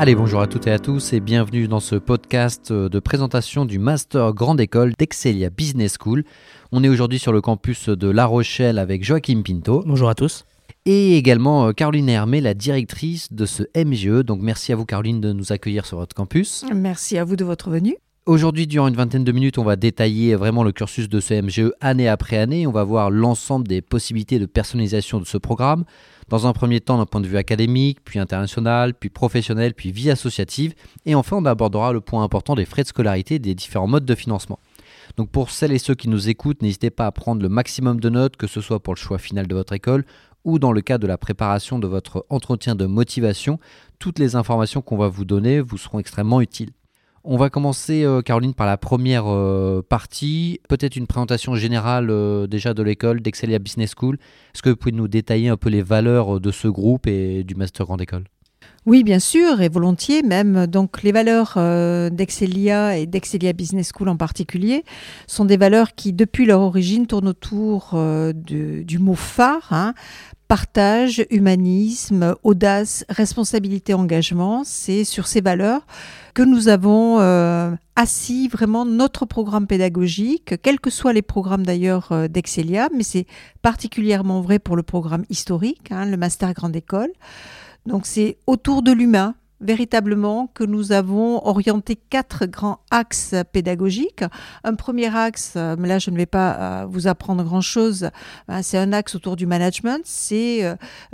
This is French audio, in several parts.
Allez, bonjour à toutes et à tous et bienvenue dans ce podcast de présentation du Master Grande École d'Excelia Business School. On est aujourd'hui sur le campus de La Rochelle avec Joachim Pinto. Bonjour à tous. Et également euh, Caroline Hermé, la directrice de ce MGE. Donc merci à vous Caroline de nous accueillir sur votre campus. Merci à vous de votre venue. Aujourd'hui, durant une vingtaine de minutes, on va détailler vraiment le cursus de ce MGE année après année. On va voir l'ensemble des possibilités de personnalisation de ce programme. Dans un premier temps, d'un point de vue académique, puis international, puis professionnel, puis vie associative. Et enfin, on abordera le point important des frais de scolarité des différents modes de financement. Donc pour celles et ceux qui nous écoutent, n'hésitez pas à prendre le maximum de notes, que ce soit pour le choix final de votre école ou dans le cadre de la préparation de votre entretien de motivation. Toutes les informations qu'on va vous donner vous seront extrêmement utiles. On va commencer, euh, Caroline, par la première euh, partie. Peut-être une présentation générale euh, déjà de l'école, d'Excelia Business School. Est-ce que vous pouvez nous détailler un peu les valeurs de ce groupe et du Master Grande École? Oui, bien sûr, et volontiers même. Donc, les valeurs d'Excelia et d'Excelia Business School en particulier sont des valeurs qui, depuis leur origine, tournent autour du mot phare, hein, partage, humanisme, audace, responsabilité, engagement. C'est sur ces valeurs que nous avons euh, assis vraiment notre programme pédagogique, quels que soient les programmes d'ailleurs euh, d'Excelia, mais c'est particulièrement vrai pour le programme historique, hein, le Master Grande École. Donc c'est autour de l'humain, véritablement que nous avons orienté quatre grands axes pédagogiques. Un premier axe, euh, mais là je ne vais pas euh, vous apprendre grand-chose, hein, c'est un axe autour du management, c'est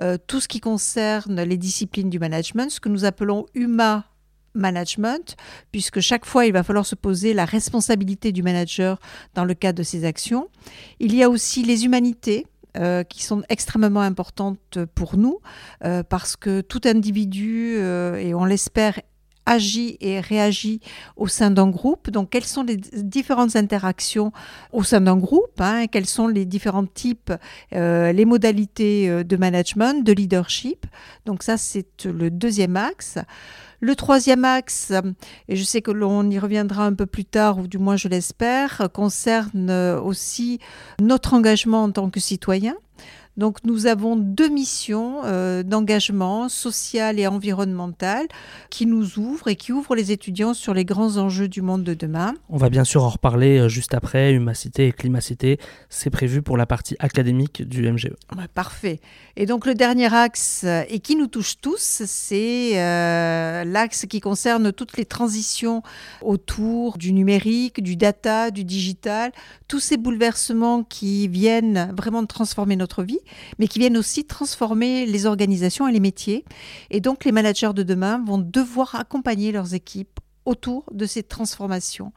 euh, tout ce qui concerne les disciplines du management, ce que nous appelons UMA management, puisque chaque fois, il va falloir se poser la responsabilité du manager dans le cadre de ses actions. Il y a aussi les humanités, euh, qui sont extrêmement importantes pour nous, euh, parce que tout individu, euh, et on l'espère, agit et réagit au sein d'un groupe. Donc, quelles sont les différentes interactions au sein d'un groupe hein, Quels sont les différents types, les modalités de management, de leadership Donc, ça, c'est le deuxième axe. Le troisième axe, et je sais que l'on y reviendra un peu plus tard, ou du moins je l'espère, concerne aussi notre engagement en tant que citoyen. Donc nous avons deux missions euh, d'engagement social et environnemental qui nous ouvrent et qui ouvrent les étudiants sur les grands enjeux du monde de demain. On va bien sûr en reparler euh, juste après, Humacité et Climacité. C'est prévu pour la partie académique du MGE. parfait. Et donc le dernier axe, euh, et qui nous touche tous, c'est l'axe qui concerne toutes les transitions autour du numérique, du data, du digital, tous ces bouleversements qui viennent vraiment transformer notre vie mais qui viennent aussi transformer les organisations et les métiers. Et donc les managers de demain vont devoir accompagner leurs équipes autour de ces transformations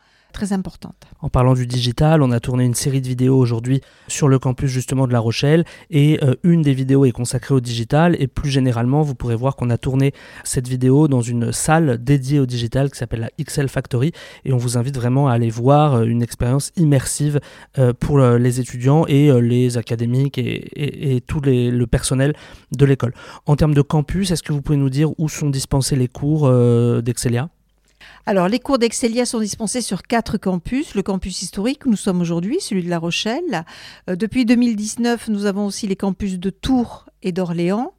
En parlant du digital, on a tourné une série de vidéos aujourd'hui sur le campus justement de La Rochelle et euh, une des vidéos est consacrée au digital et plus généralement vous pourrez voir qu'on a tourné cette vidéo dans une salle dédiée au digital qui s'appelle la XL Factory et on vous invite vraiment à aller voir euh, une expérience immersive euh, pour les étudiants et les académiques et, tout le personnel de l'école. En termes de campus, est-ce que vous pouvez nous dire où sont dispensés les cours d'Excelia? Alors, les cours d'Excelia sont dispensés sur quatre campus. Le campus historique où nous sommes aujourd'hui, celui de La Rochelle. Euh, depuis 2019, nous avons aussi les campus de Tours et d'Orléans.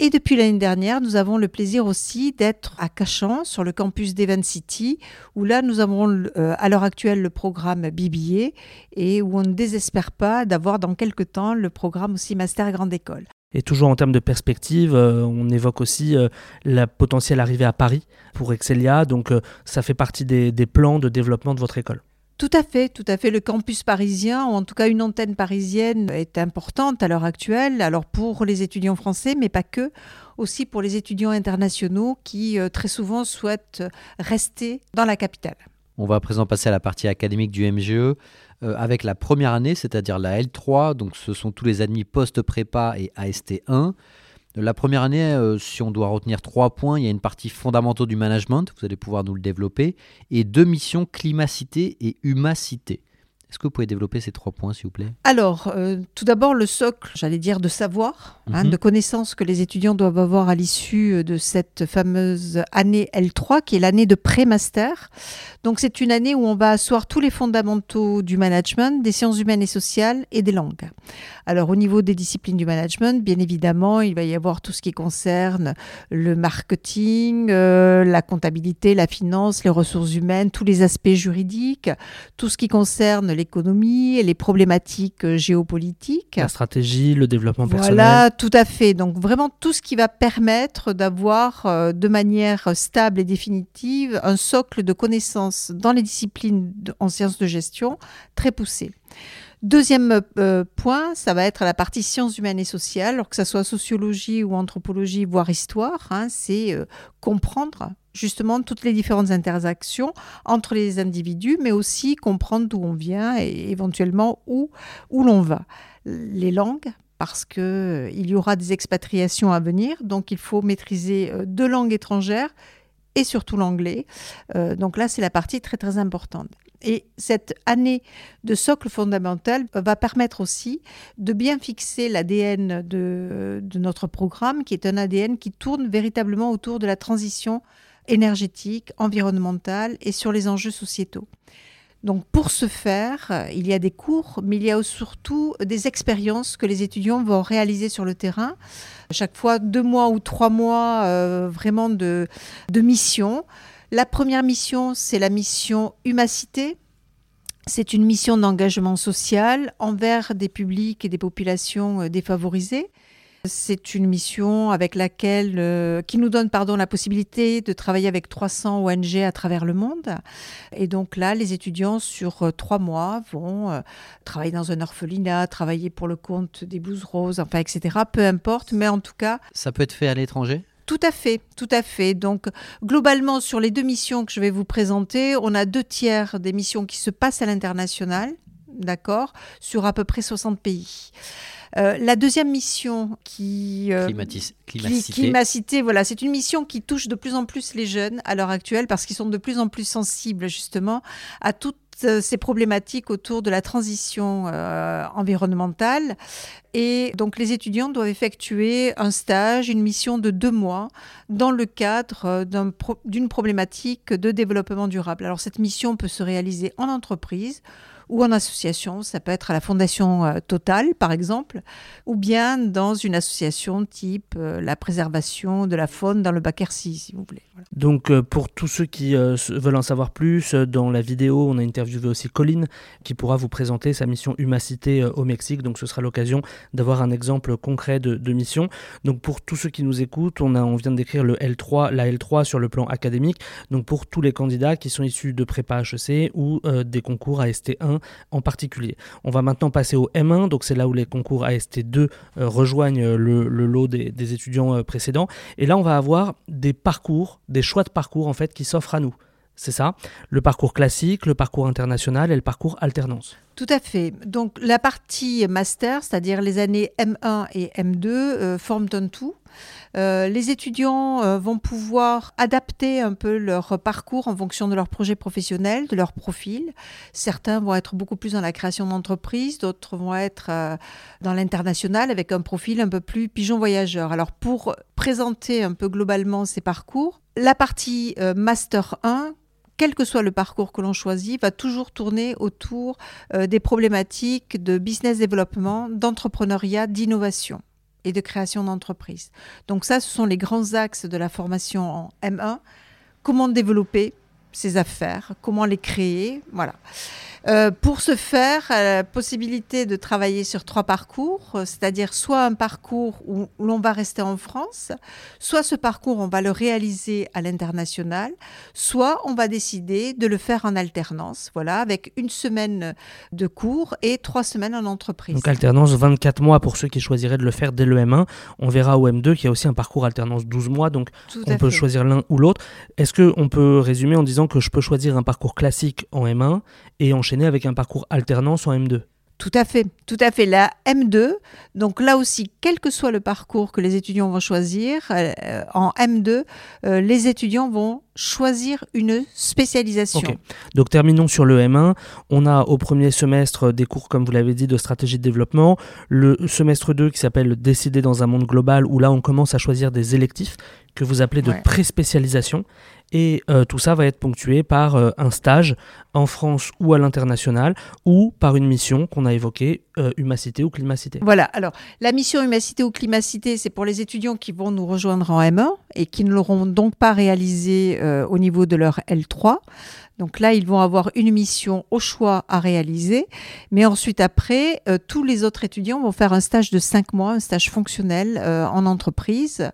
Et depuis l'année dernière, nous avons le plaisir aussi d'être à Cachan, sur le campus d'Evan City, où là, nous avons euh, à l'heure actuelle le programme BBA et où on ne désespère pas d'avoir dans quelques temps le programme aussi Master Grande École. Et toujours en termes de perspective, euh, on évoque aussi euh, la potentielle arrivée à Paris pour Excelia. Donc euh, ça fait partie des, plans de développement de votre école. Tout à fait, tout à fait. Le campus parisien, ou en tout cas une antenne parisienne, est importante à l'heure actuelle. Alors pour les étudiants français, mais pas que, aussi pour les étudiants internationaux qui très souvent souhaitent rester dans la capitale. On va à présent passer à la partie académique du MGE. Euh, avec la première année, c'est-à-dire la L3, donc ce sont tous les admis post-prépa et AST1. La première année, euh, si on doit retenir trois points, il y a une partie fondamentaux du management, vous allez pouvoir nous le développer, et deux missions climacité et humacité. Est-ce que vous pouvez développer ces trois points, s'il vous plaît? Alors, euh, tout d'abord, le socle, j'allais dire, de savoir, hein, Mhm. de connaissances que les étudiants doivent avoir à l'issue de cette fameuse année L3, qui est l'année de pré-master. Donc, c'est une année où on va asseoir tous les fondamentaux du management, des sciences humaines et sociales et des langues. Alors, au niveau des disciplines du management, bien évidemment, il va y avoir tout ce qui concerne le marketing, euh, la comptabilité, la finance, les ressources humaines, tous les aspects juridiques, tout ce qui concerne l'économie et les problématiques euh, géopolitiques. La stratégie, le développement personnel. Voilà, tout à fait. Donc vraiment tout ce qui va permettre d'avoir euh, de manière stable et définitive un socle de connaissances dans les disciplines de- en sciences de gestion très poussé. Deuxième euh, point, ça va être la partie sciences humaines et sociales, alors que ça soit sociologie ou anthropologie, voire histoire, hein, c'est euh, comprendre justement toutes les différentes interactions entre les individus, mais aussi comprendre d'où on vient et éventuellement où, où l'on va. Les langues, parce que euh, y aura des expatriations à venir, donc il faut maîtriser deux langues étrangères et surtout l'anglais. Donc là, c'est la partie très très importante. Et cette année de socle fondamental va permettre aussi de bien fixer l'ADN de, notre programme, qui est un ADN qui tourne véritablement autour de la transition énergétique, environnementale et sur les enjeux sociétaux. Donc pour ce faire, il y a des cours, mais il y a surtout des expériences que les étudiants vont réaliser sur le terrain. Chaque fois deux mois ou trois mois euh, vraiment de, de mission. La première mission, c'est la mission Humacité. C'est une mission d'engagement social envers des publics et des populations euh, défavorisées. C'est une mission avec laquelle, euh, qui nous donne pardon, la possibilité de travailler avec 300 ONG à travers le monde. Et donc là, les étudiants, sur euh, trois mois, vont travailler dans un orphelinat, travailler pour le compte des Blues Roses, enfin, etc. Peu importe, mais en tout cas, Ça peut être fait à l'étranger? Tout à fait, tout à fait. Donc, globalement, sur les deux missions que je vais vous présenter, on a deux tiers des missions qui se passent à l'international, d'accord, sur à peu près 60 pays. Euh, la deuxième mission qui, euh, Climatis- qui, Climacité. qui m'a cité, voilà, c'est une mission qui touche de plus en plus les jeunes à l'heure actuelle parce qu'ils sont de plus en plus sensibles justement à euh, ces problématiques autour de la transition euh, environnementale. Et donc les étudiants doivent effectuer un stage, une mission de deux mois dans le cadre euh, d'une problématique de développement durable. Alors cette mission peut se réaliser en entreprise ou en association, ça peut être à la Fondation euh, Total par exemple, ou bien dans une association type euh, la préservation de la faune dans le Baquercy, si vous voulez. Donc euh, pour tous ceux qui veulent en savoir plus, dans la vidéo, on a interviewé aussi Colline qui pourra vous présenter sa mission Humacité au Mexique. Donc ce sera l'occasion d'avoir un exemple concret de, mission. Donc pour tous ceux qui nous écoutent, on, a, on vient de décrire le L3, la L3 sur le plan académique. Donc pour tous les candidats qui sont issus de prépa HEC ou des concours AST1 en particulier. On va maintenant passer au M1, donc c'est là où les concours AST2 euh, rejoignent euh, le, lot des, des étudiants euh, précédents. Et là, on va avoir des parcours, des choix de parcours en fait qui s'offrent à nous. C'est ça, le parcours classique, le parcours international et le parcours alternance. Tout à fait. Donc la partie master, c'est-à-dire les années M1 et M2, euh, forment un tout. Euh, les étudiants euh, vont pouvoir adapter un peu leur parcours en fonction de leur projet professionnel, de leur profil. Certains vont être beaucoup plus dans la création d'entreprise, d'autres vont être euh, dans l'international avec un profil un peu plus pigeon voyageur. Alors pour présenter un peu globalement ces parcours, la partie Master 1 quel que soit le parcours que l'on choisit, va toujours tourner autour euh, des problématiques de business développement, d'entrepreneuriat, d'innovation et de création d'entreprise. Donc ça, ce sont les grands axes de la formation en M1. Comment développer ces affaires, comment les créer, voilà. Euh, pour ce faire, la possibilité de travailler sur trois parcours, euh, c'est-à-dire soit un parcours où, l'on va rester en France, soit ce parcours on va le réaliser à l'international, soit on va décider de le faire en alternance, voilà, avec une semaine de cours et trois semaines en entreprise. Donc alternance 24 mois pour ceux qui choisiraient de le faire dès le M1. On verra au M2 qu'il y a aussi un parcours alternance 12 mois, donc Tout on peut fait. choisir l'un ou l'autre. Est-ce qu'on peut résumer en disant que je peux choisir un parcours classique en M1 et enchaîner avec un parcours alternance en M2 Tout à fait, tout à fait. La M2, donc là aussi, quel que soit le parcours que les étudiants vont choisir, euh, en M2, euh, les étudiants vont choisir une spécialisation. Donc terminons sur le M1. On a au premier semestre des cours, comme vous l'avez dit, de stratégie de développement. Le semestre 2 qui s'appelle Décider dans un monde global, où là on commence à choisir des électifs que vous appelez de pré-spécialisation. Et euh, tout ça va être ponctué par euh, un stage en France ou à l'international ou par une mission qu'on a évoquée, euh, Humacité ou Climacité. Voilà, alors la mission Humacité ou Climacité, c'est pour les étudiants qui vont nous rejoindre en M1 et qui ne l'auront donc pas réalisé au niveau de leur L3. Donc là, ils vont avoir une mission au choix à réaliser. Mais ensuite, après, tous les autres étudiants vont faire un stage de 5 mois, un stage fonctionnel en entreprise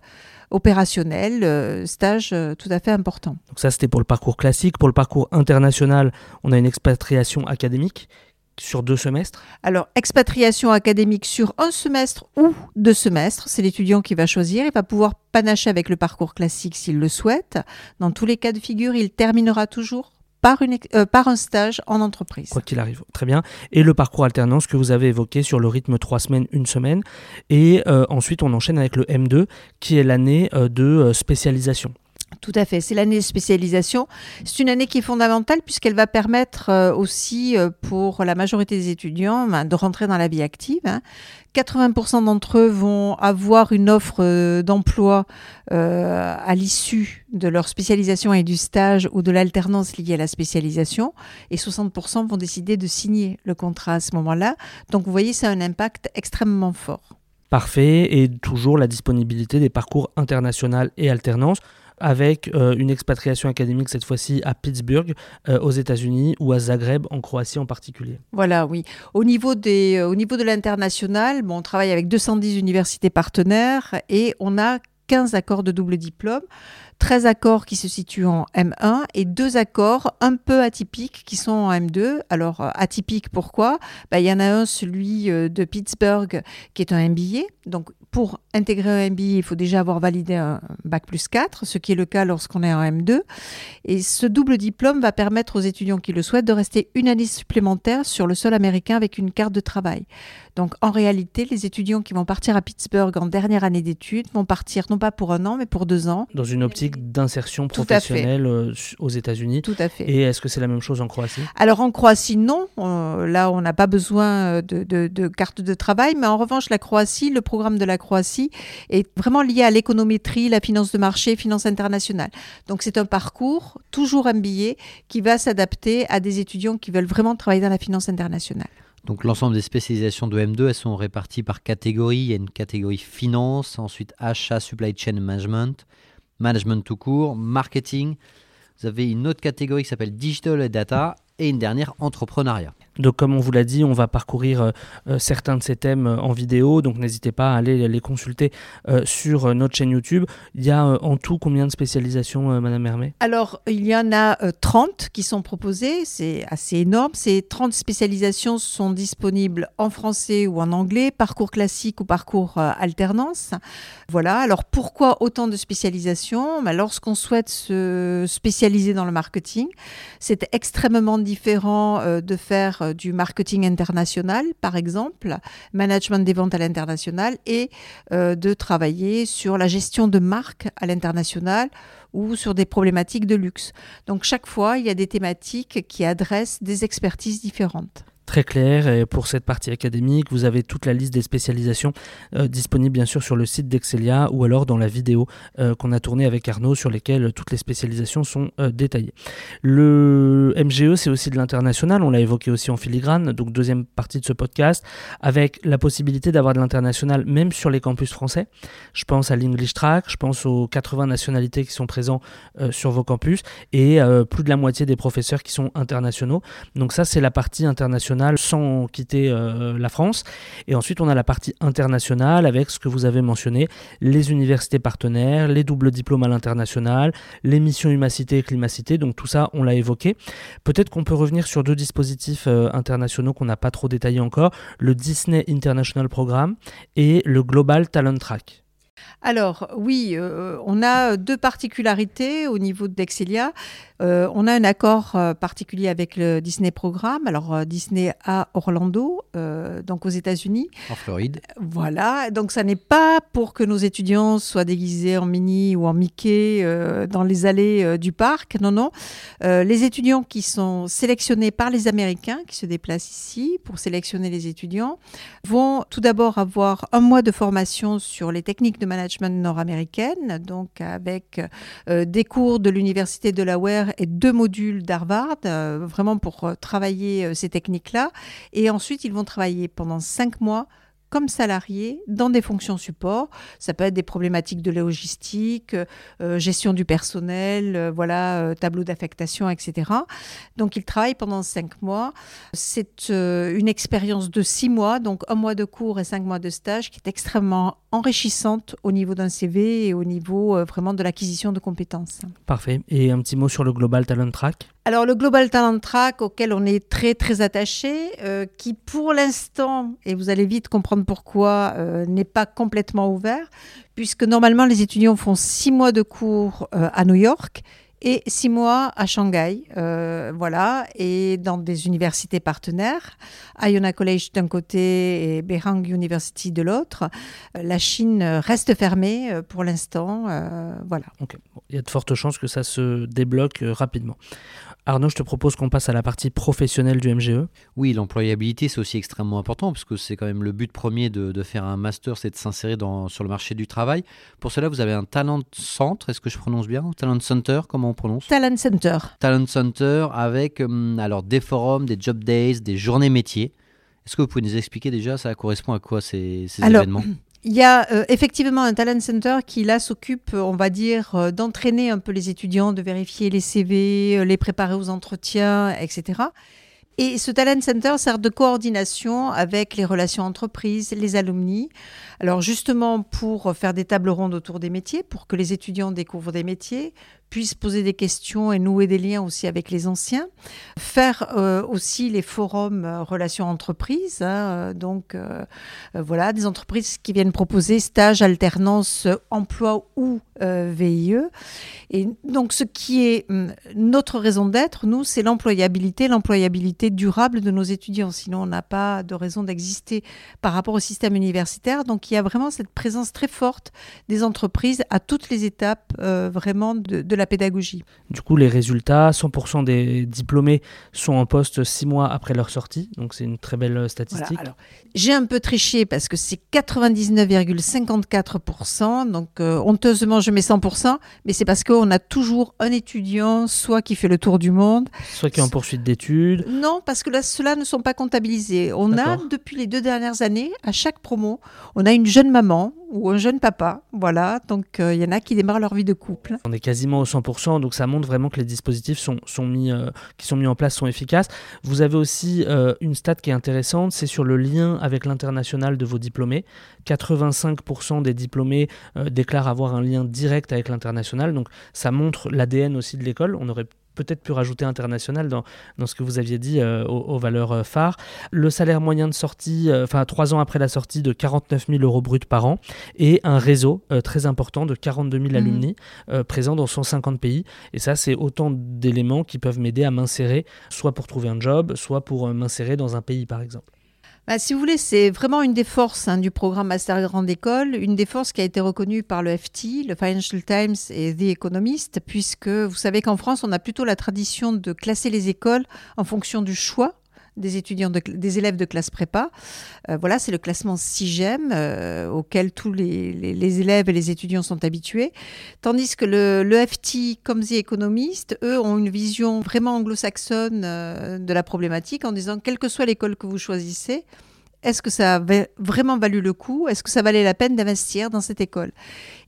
opérationnel, euh, stage euh, tout à fait important. Donc ça, c'était pour le parcours classique. Pour le parcours international, on a une expatriation académique sur deux semestres Alors, expatriation académique sur un semestre ou deux semestres, c'est l'étudiant qui va choisir. Il va pouvoir panacher avec le parcours classique s'il le souhaite. Dans tous les cas de figure, il terminera toujours euh, par un stage en entreprise. Quoi qu'il arrive, très bien. Et le parcours alternance que vous avez évoqué sur le rythme trois semaines, une semaine. Et euh, ensuite, on enchaîne avec le M2, qui est l'année euh, de spécialisation. Tout à fait, c'est l'année de spécialisation. C'est une année qui est fondamentale puisqu'elle va permettre aussi pour la majorité des étudiants ben, de rentrer dans la vie active. 80% hein. d'entre eux vont avoir une offre d'emploi à l'issue de leur spécialisation et du stage ou de l'alternance liée à la spécialisation, et 60% vont décider de signer le contrat à ce moment-là. Donc vous voyez, ça a un impact extrêmement fort. Parfait, et toujours la disponibilité des parcours international et alternance avec euh, une expatriation académique cette fois-ci à Pittsburgh euh, aux États-Unis ou à Zagreb en Croatie en particulier. Voilà, oui. Au niveau, des, euh, au niveau de l'international, bon, on travaille avec 210 universités partenaires et on a 15 accords de double diplôme. 13 accords qui se situent en M1 et deux accords un peu atypiques qui sont en M2. Alors, euh, atypiques pourquoi? Bah, Il y en a un, celui euh, de Pittsburgh, qui est un MBA. Donc, pour intégrer un MBA, il faut déjà avoir validé un bac plus 4, ce qui est le cas lorsqu'on est en M2. Et ce double diplôme va permettre aux étudiants qui le souhaitent de rester une année supplémentaire sur le sol américain avec une carte de travail. Donc en réalité, les étudiants qui vont partir à Pittsburgh en dernière année d'études vont partir non pas pour un an, mais pour deux ans. Dans une optique d'insertion professionnelle euh, aux États-Unis. Tout à fait. Et est-ce que c'est la même chose en Croatie? Alors en Croatie, non. là, on n'a pas besoin de, de, carte de travail, mais en revanche, la Croatie, le programme de la Croatie est vraiment lié à l'économétrie, la finance de marché, finance internationale. Donc c'est un parcours, toujours un billet, qui va s'adapter à des étudiants qui veulent vraiment travailler dans la finance internationale. Donc l'ensemble des spécialisations de M2, elles sont réparties par catégorie. Il y a une catégorie finance, ensuite achat, supply chain management, management tout court, marketing. Vous avez une autre catégorie qui s'appelle digital et data et une dernière entrepreneuriat. Donc comme on vous l'a dit, on va parcourir euh, euh, certains de ces thèmes euh, en vidéo, donc n'hésitez pas à aller les consulter sur notre chaîne YouTube. Il y a en tout combien de spécialisations, Madame Hermé? Alors, il y en a 30 qui sont proposées, c'est assez énorme. Ces 30 spécialisations sont disponibles en français ou en anglais, parcours classique ou parcours alternance. Voilà, alors pourquoi autant de spécialisations? Ben, Lorsqu'on souhaite se spécialiser dans le marketing, c'est extrêmement différent de faire euh, du marketing international, par exemple, management des ventes à l'international, et euh, de travailler sur la gestion de marques à l'international ou sur des problématiques de luxe. Donc chaque fois, il y a des thématiques qui adressent des expertises différentes très clair. Et pour cette partie académique, vous avez toute la liste des spécialisations euh, disponible bien sûr sur le site d'Excelia ou alors dans la vidéo euh, qu'on a tournée avec Arnaud sur lesquelles toutes les spécialisations sont euh, détaillées. Le MGE, c'est aussi de l'international, on l'a évoqué aussi en filigrane, donc deuxième partie de ce podcast, avec la possibilité d'avoir de l'international même sur les campus français. Je pense à l'English Track, je pense aux 80 nationalités qui sont présents sur vos campus et plus de la moitié des professeurs qui sont internationaux. Donc ça, c'est la partie internationale sans quitter euh, la France. Et ensuite, on a la partie internationale avec ce que vous avez mentionné, les universités partenaires, les doubles diplômes à l'international, les missions Humacité et Climacité. Donc tout ça, on l'a évoqué. Peut-être qu'on peut revenir sur deux dispositifs euh, internationaux qu'on n'a pas trop détaillés encore, le Disney International Programme et le Global Talent Track. Alors oui, euh, on a deux particularités au niveau d'Excelia. Euh, on a un accord euh, particulier avec le Disney Programme. Alors Disney à Orlando, donc aux États-Unis. En Floride. Voilà, donc ça n'est pas pour que nos étudiants soient déguisés en Minnie ou en Mickey dans les allées du parc. Non, non. les étudiants qui sont sélectionnés par les Américains, qui se déplacent ici pour sélectionner les étudiants, vont tout d'abord avoir un mois de formation sur les techniques de management nord-américaine, donc avec euh, des cours de l'université de Delaware et deux modules d'Harvard, euh, vraiment pour euh, travailler ces techniques-là. Et ensuite, ils vont travailler pendant cinq mois comme salariés dans des fonctions support. Ça peut être des problématiques de logistique, euh, gestion du personnel, euh, voilà, euh, tableau d'affectation, etc. Donc ils travaillent pendant cinq mois. C'est une expérience de six mois, donc un mois de cours et cinq mois de stage, qui est extrêmement enrichissante au niveau d'un CV et au niveau vraiment de l'acquisition de compétences. Parfait. Et un petit mot sur le Global Talent Track? Alors le Global Talent Track auquel on est très très attaché, qui pour l'instant, et vous allez vite comprendre pourquoi euh, n'est pas complètement ouvert, puisque normalement les étudiants font six mois de cours euh, à New York et six mois à Shanghai, euh, voilà, et dans des universités partenaires, Iona College d'un côté et Beihang University de l'autre. La Chine reste fermée pour l'instant, voilà. Il y a de fortes chances que ça se débloque rapidement. Arnaud, je te propose qu'on passe à la partie professionnelle du MGE. Oui, l'employabilité, c'est aussi extrêmement important, parce que c'est quand même le but premier de, faire un master, c'est de s'insérer sur le marché du travail. Pour cela, vous avez un Talent Centre, est-ce que je prononce bien? Talent Center, comment on prononce? Talent Center. Talent Center, avec hum, alors, des forums, des job days, des journées métiers. Est-ce que vous pouvez nous expliquer déjà, ça correspond à quoi ces, ces événements? il y a euh, effectivement un talent center qui là s'occupe, on va dire, euh, d'entraîner un peu les étudiants, de vérifier les CV, euh, les préparer aux entretiens, etc. Et ce Talent Center sert de coordination avec les relations entreprises, les alumni. Alors justement pour faire des tables rondes autour des métiers, pour que les étudiants découvrent des métiers, puissent poser des questions et nouer des liens aussi avec les anciens. Faire euh, aussi les forums euh, relations entreprises, hein, euh, donc voilà, des entreprises qui viennent proposer stage, alternance, emploi ou VIE. Et donc ce qui est hum, notre raison d'être, nous, c'est l'employabilité, l'employabilité durable de nos étudiants. Sinon, on n'a pas de raison d'exister par rapport au système universitaire. Donc il y a vraiment cette présence très forte des entreprises à toutes les étapes vraiment de, de la pédagogie. Du coup, les résultats, 100% des diplômés sont en poste six mois après leur sortie, donc c'est une très belle statistique. j'ai un peu triché parce que c'est 99,54%, donc euh, honteusement je mets 100%, mais c'est parce qu'on a toujours un étudiant, soit qui fait le tour du monde, soit qui est en poursuite d'études. Non, parce que là, ceux-là ne sont pas comptabilisés. On a, depuis les deux dernières années, à chaque promo, on a une jeune maman ou un jeune papa. Voilà, donc euh, il y en a qui démarrent leur vie de couple. On est quasiment au 100%, donc ça montre vraiment que les dispositifs sont, sont mis, euh, qui sont mis en place sont efficaces. Vous avez aussi euh, une stat qui est intéressante, c'est sur le lien avec l'international de vos diplômés. 85% des diplômés déclarent avoir un lien direct avec l'international, donc ça montre l'ADN aussi de l'école. On aurait peut-être pu rajouter international dans, dans ce que vous aviez dit euh, aux, valeurs euh, phares. Le salaire moyen de sortie, euh, enfin trois ans après la sortie, de 49 000 euros bruts par an et un réseau très important de 42 000 mmh. alumni présents dans 150 pays. Et ça, c'est autant d'éléments qui peuvent m'aider à m'insérer, soit pour trouver un job, soit pour m'insérer dans un pays, par exemple. Bah, si vous voulez, c'est vraiment une des forces hein, du programme Master Grande École, une des forces qui a été reconnue par le FT, le Financial Times et The Economist, puisque vous savez qu'en France, on a plutôt la tradition de classer les écoles en fonction du choix des étudiants, des élèves de classe prépa. Euh, voilà, c'est le classement SIGEM euh, auquel tous les, élèves et les étudiants sont habitués. Tandis que le, le FT, comme The Economist, eux ont une vision vraiment anglo-saxonne euh, de la problématique en disant, quelle que soit l'école que vous choisissez, est-ce que ça a vraiment valu le coup? Est-ce que ça valait la peine d'investir dans cette école?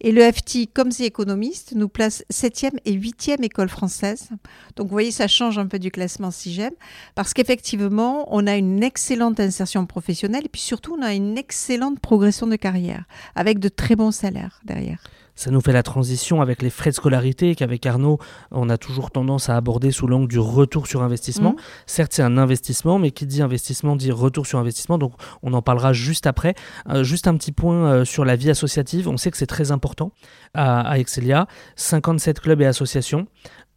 Et le FT, comme c'est économiste, nous place 7e et 8e école française. Donc vous voyez, ça change un peu du classement SIGEM, parce qu'effectivement, on a une excellente insertion professionnelle, et puis surtout, on a une excellente progression de carrière, avec de très bons salaires derrière. Ça nous fait la transition avec les frais de scolarité qu'avec Arnaud, on a toujours tendance à aborder sous l'angle du retour sur investissement. Mmh. Certes, c'est un investissement, mais qui dit investissement dit retour sur investissement. Donc, on en parlera juste après. Euh, juste un petit point euh, sur la vie associative. On sait que c'est très important à, à Excelia. 57 clubs et associations.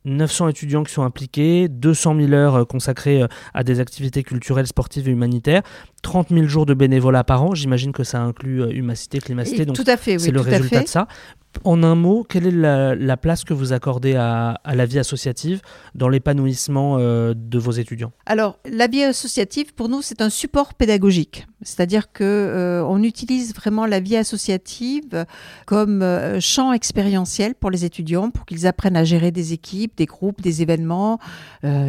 900 étudiants qui sont impliqués, 200 000 heures euh, consacrées à des activités culturelles, sportives et humanitaires, 30 000 jours de bénévolat par an. J'imagine que ça inclut Humacité, Climacité. Donc tout à fait, c'est le résultat de ça. En un mot, quelle est la, place que vous accordez à, la vie associative dans l'épanouissement euh, de vos étudiants? Alors, la vie associative, pour nous, c'est un support pédagogique. C'est-à-dire que euh, on utilise vraiment la vie associative comme euh, champ expérientiel pour les étudiants, pour qu'ils apprennent à gérer des équipes, des groupes, des événements,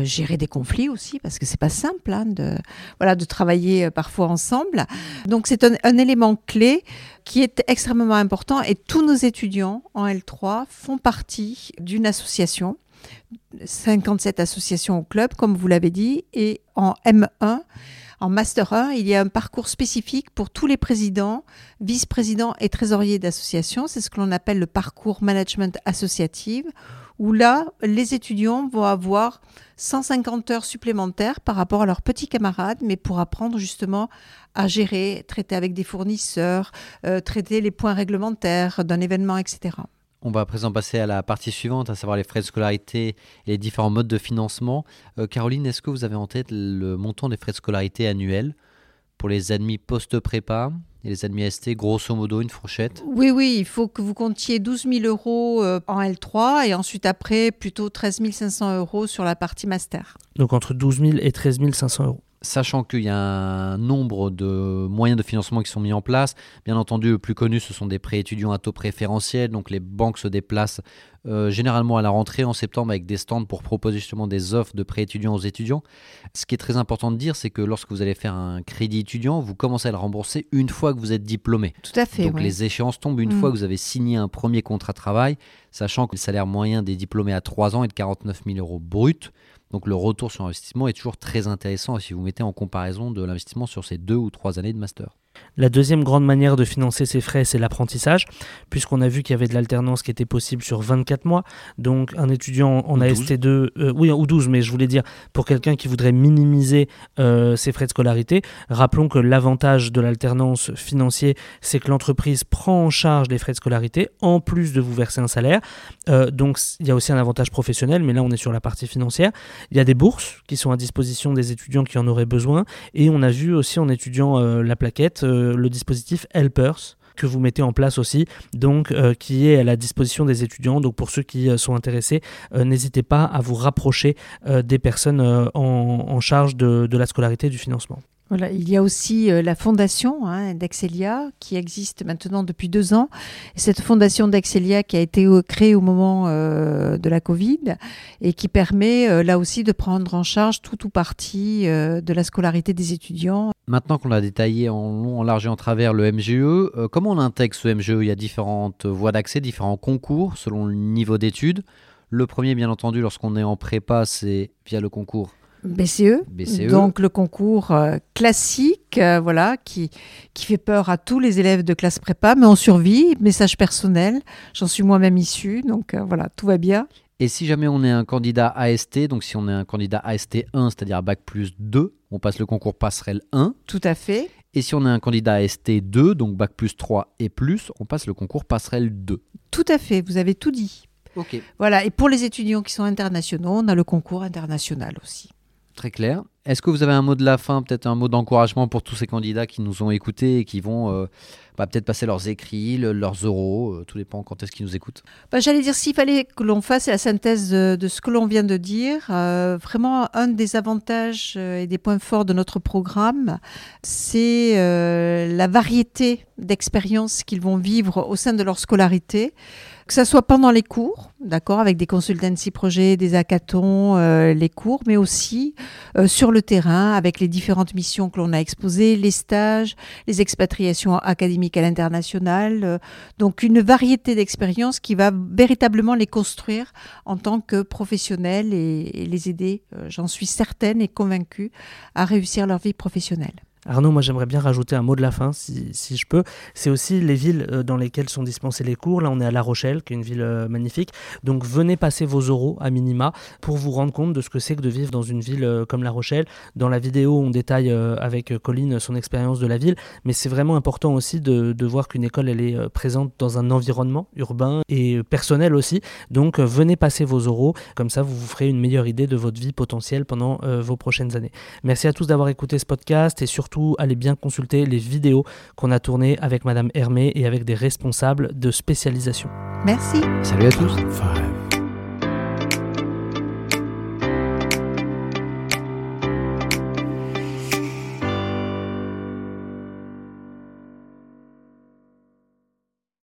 gérer des conflits aussi, parce que c'est pas simple hein, de, voilà, de travailler parfois ensemble. Donc, c'est un élément clé qui est extrêmement important et tous nos étudiants en L3 font partie d'une association, 57 associations au club, comme vous l'avez dit, et en M1, en Master 1, il y a un parcours spécifique pour tous les présidents, vice-présidents et trésoriers d'associations. C'est ce que l'on appelle le parcours management associative, où là, les étudiants vont avoir 150 heures supplémentaires par rapport à leurs petits camarades, mais pour apprendre justement à gérer, traiter avec des fournisseurs, euh, traiter les points réglementaires d'un événement, etc. On va à présent passer à la partie suivante, à savoir les frais de scolarité et les différents modes de financement. Euh, Caroline, est-ce que vous avez en tête le montant des frais de scolarité annuels pour les admis post-prépa? Et les admis ST, grosso modo, une fourchette Oui, oui, il faut que vous comptiez 12 000 euros euh, en L3 et ensuite après plutôt 13 500 euros sur la partie master. Donc entre 12 000 et 13 500 euros sachant qu'il y a un nombre de moyens de financement qui sont mis en place. Bien entendu, le plus connu, ce sont des prêts étudiants à taux préférentiel. Donc les banques se déplacent euh, généralement à la rentrée en septembre avec des stands pour proposer justement des offres de prêts étudiants aux étudiants. Ce qui est très important de dire, c'est que lorsque vous allez faire un crédit étudiant, vous commencez à le rembourser une fois que vous êtes diplômé. Tout à fait. Donc les échéances tombent une mm. fois que vous avez signé un premier contrat de travail, sachant que le salaire moyen des diplômés à 3 ans est de 49 000 euros brut. Donc le retour sur investissement est toujours très intéressant si vous mettez en comparaison de l'investissement sur ces deux ou trois années de master. La deuxième grande manière de financer ces frais, c'est l'apprentissage, puisqu'on a vu qu'il y avait de l'alternance qui était possible sur 24 mois. Donc un étudiant en AST2, euh, oui, ou 12, mais je voulais dire, pour quelqu'un qui voudrait minimiser euh, ses frais de scolarité, rappelons que l'avantage de l'alternance financier, c'est que l'entreprise prend en charge les frais de scolarité, en plus de vous verser un salaire. Euh, donc il y a aussi un avantage professionnel, mais là on est sur la partie financière. Il y a des bourses qui sont à disposition des étudiants qui en auraient besoin, et on a vu aussi en étudiant la plaquette, euh, le dispositif Helpers que vous mettez en place aussi, donc euh, qui est à la disposition des étudiants. Donc pour ceux qui euh, sont intéressés, n'hésitez pas à vous rapprocher des personnes en, charge de, la scolarité du financement. Il y a aussi la fondation hein, d'Excelia qui existe maintenant depuis deux ans. cette fondation d'Excelia qui a été créée au moment de la Covid et qui permet là aussi de prendre en charge tout ou partie de la scolarité des étudiants Maintenant qu'on a détaillé en long, en large et en travers le MGE, euh, comment on intègre ce MGE Il y a différentes voies d'accès, différents concours selon le niveau d'études. Le premier, bien entendu, lorsqu'on est en prépa, c'est via le concours BCE, BCE. donc le concours euh, classique, euh, voilà, qui, qui fait peur à tous les élèves de classe prépa, mais on survit, message personnel, j'en suis moi-même issu, donc voilà, tout va bien. Et si jamais on est un candidat AST, donc si on est un candidat AST 1, c'est-à-dire Bac plus 2, on passe le concours passerelle 1. Tout à fait. Et si on est un candidat AST 2, donc Bac plus 3 et plus, on passe le concours passerelle 2. Tout à fait, vous avez tout dit. Ok. Voilà, et pour les étudiants qui sont internationaux, on a le concours international aussi. Très clair. Est-ce que vous avez un mot de la fin, peut-être un mot d'encouragement pour tous ces candidats qui nous ont écoutés et qui vont euh, bah, peut-être passer leurs écrits, leurs euros, euh, tout dépend quand est-ce qu'ils nous écoutent? Bah, J'allais dire, s'il fallait que l'on fasse la synthèse de, ce que l'on vient de dire, euh, vraiment un des avantages et des points forts de notre programme, c'est la variété d'expériences qu'ils vont vivre au sein de leur scolarité que ce soit pendant les cours, d'accord, avec des consultancy projets, des hackathons, euh, les cours, mais aussi euh, sur le terrain avec les différentes missions que l'on a exposées, les stages, les expatriations académiques à l'international. Euh, donc une variété d'expériences qui va véritablement les construire en tant que professionnels et les aider, j'en suis certaine et convaincue, à réussir leur vie professionnelle. Arnaud, moi j'aimerais bien rajouter un mot de la fin, si, je peux. C'est aussi les villes euh, dans lesquelles sont dispensés les cours. Là, on est à La Rochelle, qui est une ville euh, magnifique. Donc venez passer vos euros à minima pour vous rendre compte de ce que c'est que de vivre dans une ville euh, comme La Rochelle. Dans la vidéo, on détaille avec Colline son expérience de la ville, mais c'est vraiment important aussi de voir qu'une école, elle est présente dans un environnement urbain et personnel aussi. Donc venez passer vos euros, comme ça vous vous ferez une meilleure idée de votre vie potentielle pendant vos prochaines années. Merci à tous d'avoir écouté ce podcast et surtout allez bien consulter les vidéos qu'on a tournées avec Madame Hermé et avec des responsables de spécialisation. Merci. Salut à tous.